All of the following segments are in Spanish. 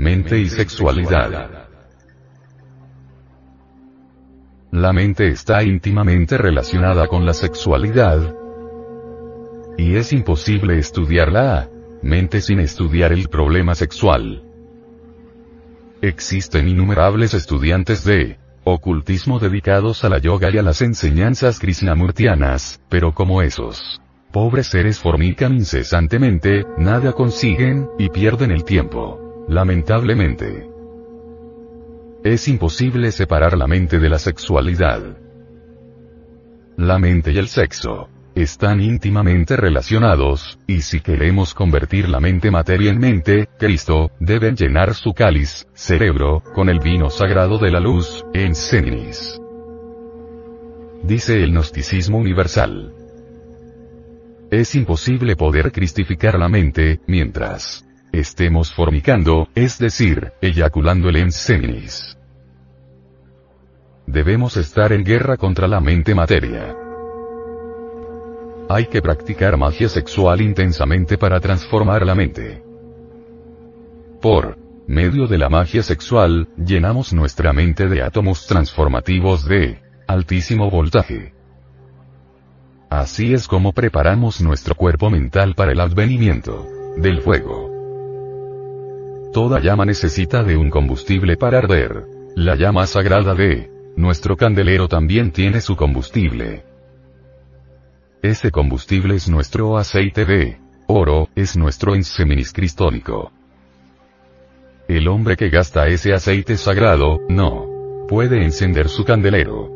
mente y sexualidad. La mente está íntimamente relacionada con la sexualidad, y es imposible estudiar la mente sin estudiar el problema sexual. Existen innumerables estudiantes de ocultismo dedicados a la yoga y a las enseñanzas krishnamurtianas, pero como esos pobres seres fornican incesantemente, nada consiguen, y pierden el tiempo. Lamentablemente. Es imposible separar la mente de la sexualidad. La mente y el sexo están íntimamente relacionados, y si queremos convertir la mente materia en mente, Cristo, debe llenar su cáliz, cerebro, con el vino sagrado de la luz, en Seninis. Dice el gnosticismo universal. Es imposible poder cristificar la mente, mientras estemos fornicando, es decir, eyaculando el enseminis. Debemos estar en guerra contra la mente materia. Hay que practicar magia sexual intensamente para transformar la mente. Por medio de la magia sexual, llenamos nuestra mente de átomos transformativos de altísimo voltaje. Así es como preparamos nuestro cuerpo mental para el advenimiento del fuego. Toda llama necesita de un combustible para arder. La llama sagrada de nuestro candelero también tiene su combustible. Ese combustible es nuestro aceite de oro, es nuestro inseminis cristónico. El hombre que gasta ese aceite sagrado, no puede encender su candelero.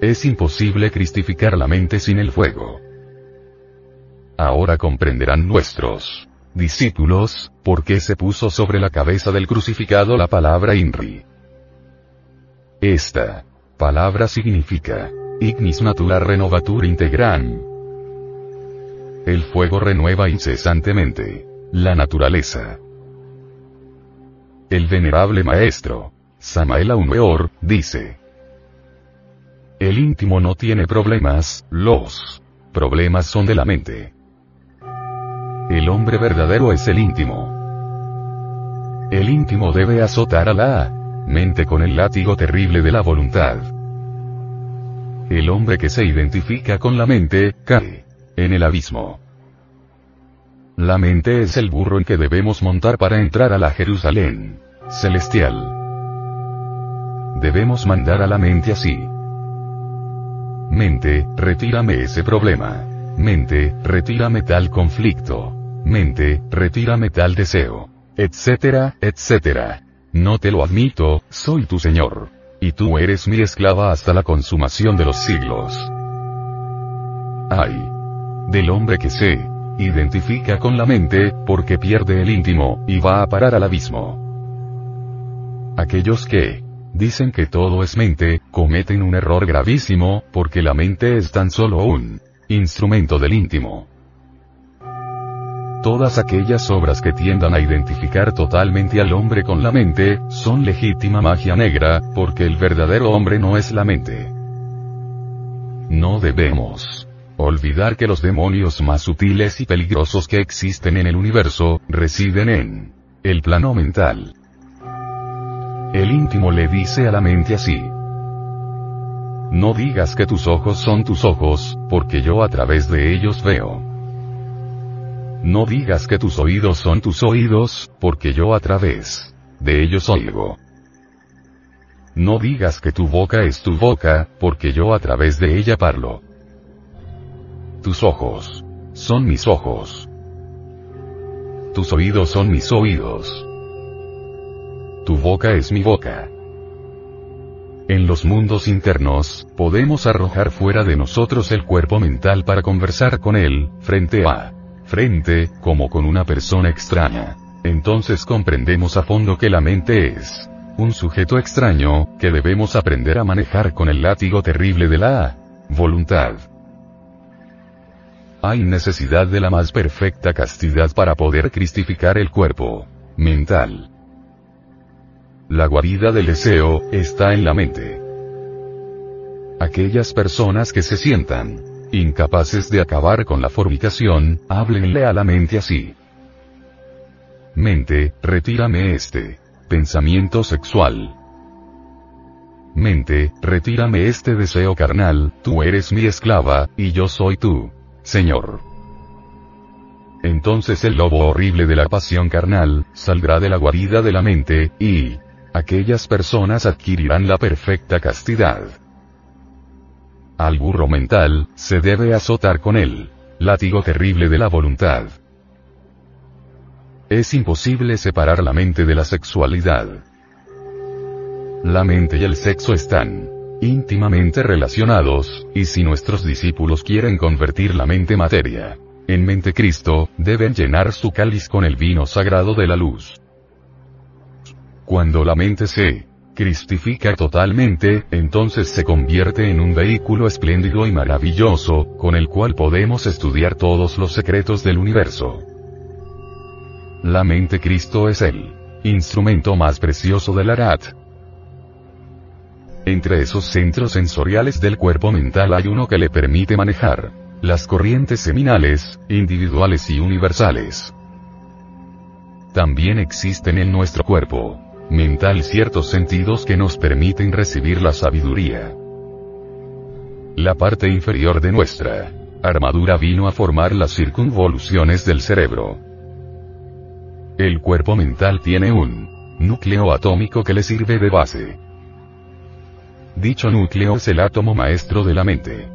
Es imposible cristificar la mente sin el fuego. Ahora comprenderán nuestros discípulos, por qué se puso sobre la cabeza del crucificado la palabra INRI. Esta palabra significa Ignis natura renovatur integran. El fuego renueva incesantemente la naturaleza. El venerable maestro, Samael Aumeor, dice. El íntimo no tiene problemas, los problemas son de la mente. El hombre verdadero es el íntimo. El íntimo debe azotar a la mente con el látigo terrible de la voluntad. El hombre que se identifica con la mente, cae en el abismo. La mente es el burro en que debemos montar para entrar a la Jerusalén celestial. Debemos mandar a la mente así. Mente, retírame ese problema. Mente, retírame tal conflicto. Mente, retírame tal deseo. Etcétera, etcétera. No te lo admito, soy tu Señor. Y tú eres mi esclava hasta la consumación de los siglos. Ay. Del hombre que se identifica con la mente, porque pierde el íntimo, y va a parar al abismo. Aquellos que dicen que todo es mente, cometen un error gravísimo, porque la mente es tan solo un instrumento del íntimo. Todas aquellas obras que tiendan a identificar totalmente al hombre con la mente, son legítima magia negra, porque el verdadero hombre no es la mente. No debemos olvidar que los demonios más sutiles y peligrosos que existen en el universo, residen en el plano mental. El íntimo le dice a la mente así. No digas que tus ojos son tus ojos, porque yo a través de ellos veo. No digas que tus oídos son tus oídos, porque yo a través de ellos oigo. No digas que tu boca es tu boca, porque yo a través de ella parlo. Tus ojos son mis ojos. Tus oídos son mis oídos. Tu boca es mi boca. En los mundos internos, podemos arrojar fuera de nosotros el cuerpo mental para conversar con él, frente a frente, como con una persona extraña. Entonces comprendemos a fondo que la mente es un sujeto extraño, que debemos aprender a manejar con el látigo terrible de la voluntad. Hay necesidad de la más perfecta castidad para poder cristificar el cuerpo mental. La guarida del deseo está en la mente. Aquellas personas que se sientan Incapaces de acabar con la fornicación, háblenle a la mente así. Mente, retírame este pensamiento sexual. Mente, retírame este deseo carnal, tú eres mi esclava, y yo soy tú. Señor. Entonces el lobo horrible de la pasión carnal, saldrá de la guarida de la mente, y aquellas personas adquirirán la perfecta castidad. Al burro mental, se debe azotar con él. Látigo terrible de la voluntad. Es imposible separar la mente de la sexualidad. La mente y el sexo están íntimamente relacionados, y si nuestros discípulos quieren convertir la mente materia en mente Cristo, deben llenar su cáliz con el vino sagrado de la luz. Cuando la mente se cristifica totalmente, entonces se convierte en un vehículo espléndido y maravilloso, con el cual podemos estudiar todos los secretos del universo. La mente Cristo es el instrumento más precioso del Arat. Entre esos centros sensoriales del cuerpo mental hay uno que le permite manejar las corrientes seminales, individuales y universales. También existen en nuestro cuerpo mental ciertos sentidos que nos permiten recibir la sabiduría. La parte inferior de nuestra armadura vino a formar las circunvoluciones del cerebro. El cuerpo mental tiene un núcleo atómico que le sirve de base. Dicho núcleo es el átomo maestro de la mente.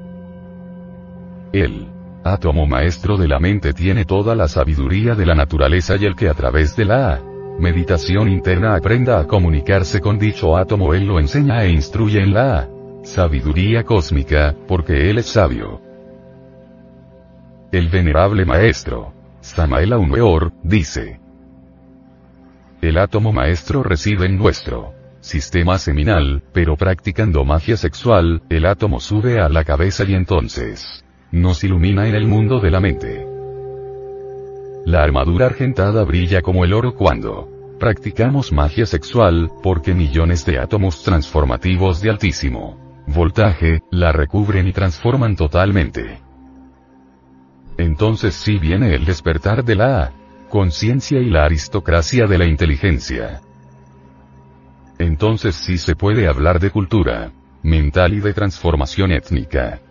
El átomo maestro de la mente tiene toda la sabiduría de la naturaleza y el que a través de la meditación interna aprenda a comunicarse con dicho átomo, él lo enseña e instruye en la sabiduría cósmica, porque él es sabio. El venerable maestro, Samael Aumeor, dice, el átomo maestro reside en nuestro sistema seminal, pero practicando magia sexual, el átomo sube a la cabeza y entonces nos ilumina en el mundo de la mente. La armadura argentada brilla como el oro cuando practicamos magia sexual, porque millones de átomos transformativos de altísimo voltaje, la recubren y transforman totalmente. Entonces sí viene el despertar de la conciencia y la aristocracia de la inteligencia. Entonces sí se puede hablar de cultura mental y de transformación étnica.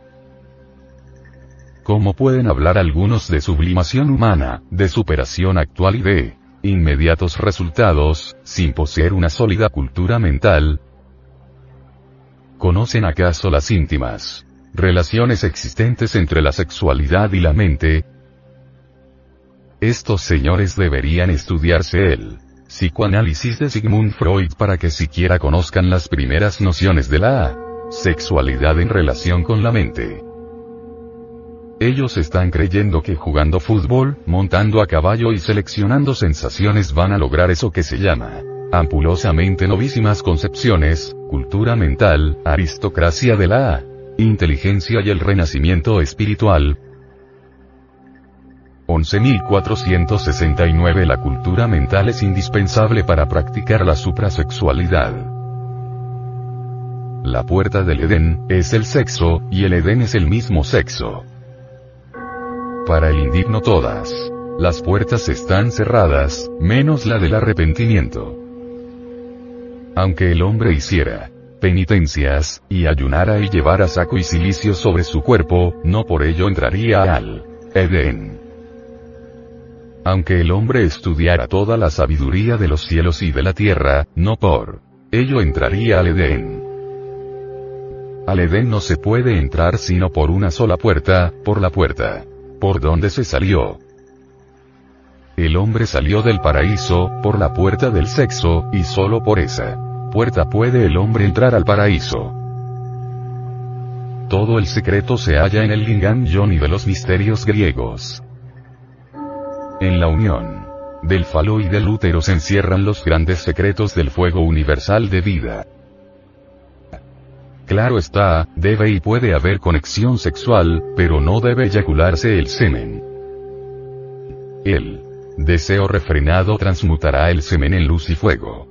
¿Cómo pueden hablar algunos de sublimación humana, de superación actual y de inmediatos resultados, sin poseer una sólida cultura mental? ¿Conocen acaso las íntimas relaciones existentes entre la sexualidad y la mente? Estos señores deberían estudiarse el psicoanálisis de Sigmund Freud para que siquiera conozcan las primeras nociones de la sexualidad en relación con la mente. Ellos están creyendo que jugando fútbol, montando a caballo y seleccionando sensaciones van a lograr eso que se llama ampulosamente novísimas concepciones, cultura mental, aristocracia de la inteligencia y el renacimiento espiritual. 11.469 La cultura mental es indispensable para practicar la suprasexualidad. La puerta del Edén, es el sexo, y el Edén es el mismo sexo. Para el indigno todas. Las puertas están cerradas, menos la del arrepentimiento. Aunque el hombre hiciera penitencias, y ayunara y llevara saco y silicio sobre su cuerpo, no por ello entraría al Edén. Aunque el hombre estudiara toda la sabiduría de los cielos y de la tierra, no por ello entraría al Edén. Al Edén no se puede entrar sino por una sola puerta, por la puerta por dónde se salió. El hombre salió del paraíso, por la puerta del sexo, y solo por esa puerta puede el hombre entrar al paraíso. Todo el secreto se halla en el Lingam Yoni de los misterios griegos. En la unión del falo y del útero se encierran los grandes secretos del fuego universal de vida. Claro está, debe y puede haber conexión sexual, pero no debe eyacularse el semen. El deseo refrenado transmutará el semen en luz y fuego.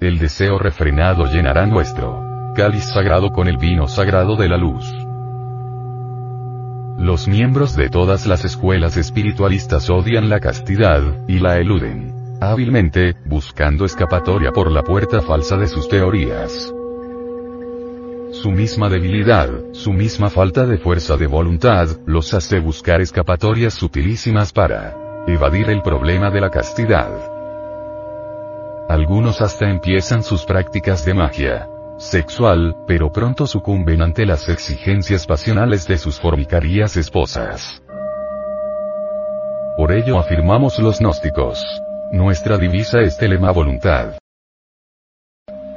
El deseo refrenado llenará nuestro cáliz sagrado con el vino sagrado de la luz. Los miembros de todas las escuelas espiritualistas odian la castidad, y la eluden. Hábilmente, buscando escapatoria por la puerta falsa de sus teorías. Su misma debilidad, su misma falta de fuerza de voluntad, los hace buscar escapatorias sutilísimas para evadir el problema de la castidad. Algunos hasta empiezan sus prácticas de magia sexual, pero pronto sucumben ante las exigencias pasionales de sus formicarías esposas. Por ello afirmamos los gnósticos. Nuestra divisa es telema voluntad.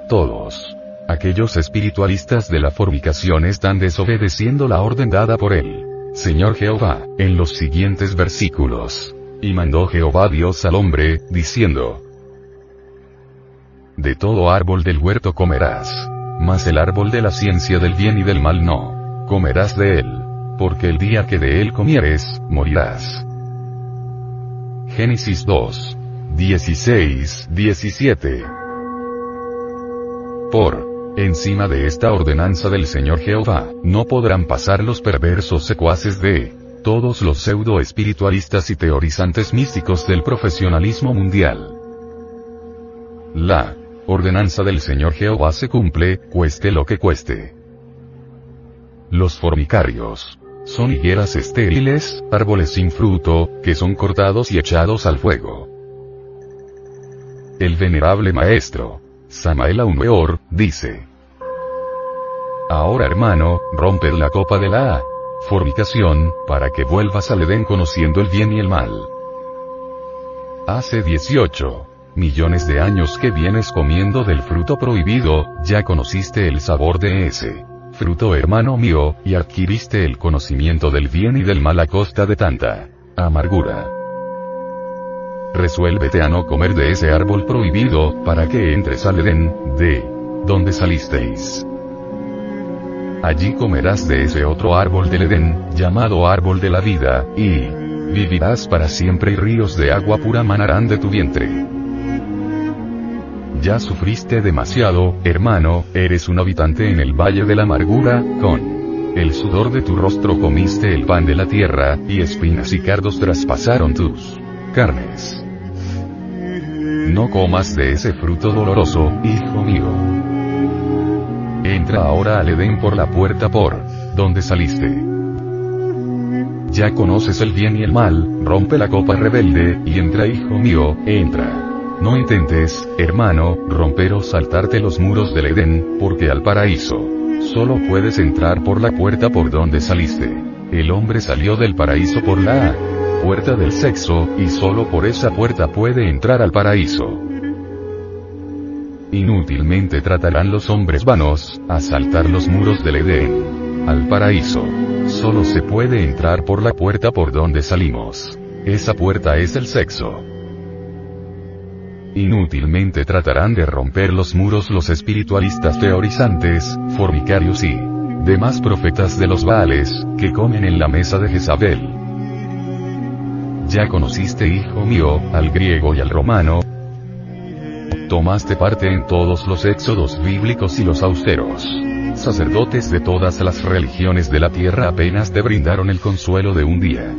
Todos Aquellos espiritualistas de la fornicación están desobedeciendo la orden dada por el Señor Jehová, en los siguientes versículos. Y mandó Jehová Dios al hombre, diciendo, De todo árbol del huerto comerás, mas el árbol de la ciencia del bien y del mal no, comerás de él, porque el día que de él comieres, morirás. Génesis 2. 16, 17. Por Encima de esta ordenanza del Señor Jehová, no podrán pasar los perversos secuaces de todos los pseudo espiritualistas y teorizantes místicos del profesionalismo mundial. La ordenanza del Señor Jehová se cumple, cueste lo que cueste. Los formicarios son higueras estériles, árboles sin fruto, que son cortados y echados al fuego. El venerable maestro, Samael Weor, dice. Ahora hermano, romped la copa de la fornicación, para que vuelvas al Edén conociendo el bien y el mal. Hace 18 millones de años que vienes comiendo del fruto prohibido, ya conociste el sabor de ese fruto hermano mío, y adquiriste el conocimiento del bien y del mal a costa de tanta amargura. Resuélvete a no comer de ese árbol prohibido, para que entres al Edén, de donde salisteis. Allí comerás de ese otro árbol del Edén, llamado árbol de la vida, y vivirás para siempre y ríos de agua pura manarán de tu vientre. Ya sufriste demasiado, hermano, eres un habitante en el valle de la amargura, con el sudor de tu rostro comiste el pan de la tierra, y espinas y cardos traspasaron tus carnes. No comas de ese fruto doloroso, hijo mío. Entra ahora al Edén por la puerta por donde saliste. Ya conoces el bien y el mal, rompe la copa rebelde, y entra hijo mío, entra. No intentes, hermano, romper o saltarte los muros del Edén, porque al paraíso solo puedes entrar por la puerta por donde saliste. El hombre salió del paraíso por la puerta del sexo, y solo por esa puerta puede entrar al paraíso. Inútilmente tratarán los hombres vanos, a saltar los muros del Edén. Al paraíso. Solo se puede entrar por la puerta por donde salimos. Esa puerta es el sexo. Inútilmente tratarán de romper los muros los espiritualistas teorizantes, formicarios y demás profetas de los Baales, que comen en la mesa de Jezabel. Ya conociste, hijo mío, al griego y al romano. Tomaste parte en todos los éxodos bíblicos y los austeros. Sacerdotes de todas las religiones de la tierra apenas te brindaron el consuelo de un día.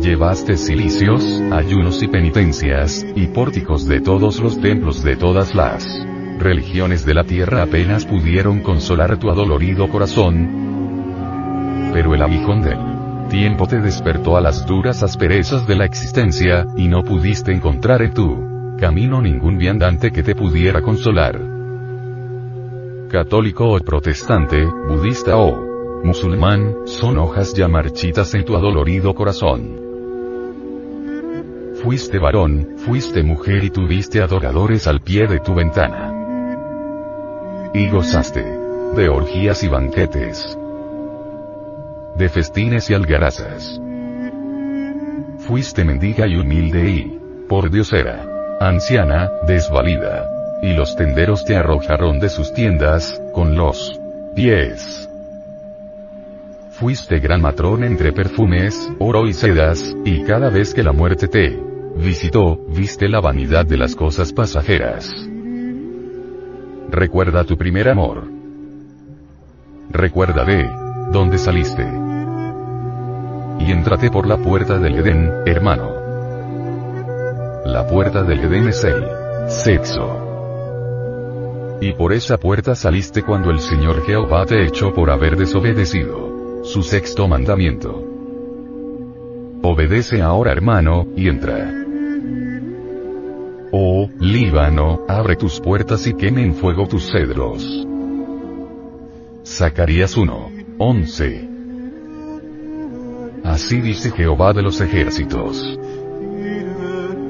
Llevaste cilicios, ayunos y penitencias, y pórticos de todos los templos de todas las religiones de la tierra apenas pudieron consolar tu adolorido corazón. Pero el aguijón del tiempo te despertó a las duras asperezas de la existencia, y no pudiste encontrar en tu camino ningún viandante que te pudiera consolar. Católico o protestante, budista o musulmán, son hojas ya marchitas en tu adolorido corazón. Fuiste varón, fuiste mujer y tuviste adoradores al pie de tu ventana. Y gozaste de orgías y banquetes, de festines y algarazas. Fuiste mendiga y humilde y, por Dios era, anciana, desvalida. Y los tenderos te arrojaron de sus tiendas, con los pies. Fuiste gran matrón entre perfumes, oro y sedas, y cada vez que la muerte te visitó, viste la vanidad de las cosas pasajeras. Recuerda tu primer amor. Recuerda de ¿Dónde saliste? Y entrate por la puerta del Edén, hermano. La puerta del Edén es el sexo. Y por esa puerta saliste cuando el Señor Jehová te echó por haber desobedecido su sexto mandamiento. Obedece ahora hermano, y entra. Oh, Líbano, abre tus puertas y queme en fuego tus cedros. Zacarías 1. 11. Así dice Jehová de los ejércitos.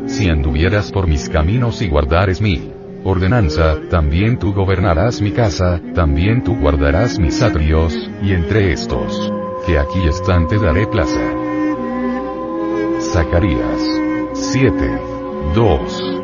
Si anduvieras por mis caminos y guardares mi ordenanza, también tú gobernarás mi casa, también tú guardarás mis atrios, y entre estos, que aquí están te daré plaza. Zacarías 7. 2.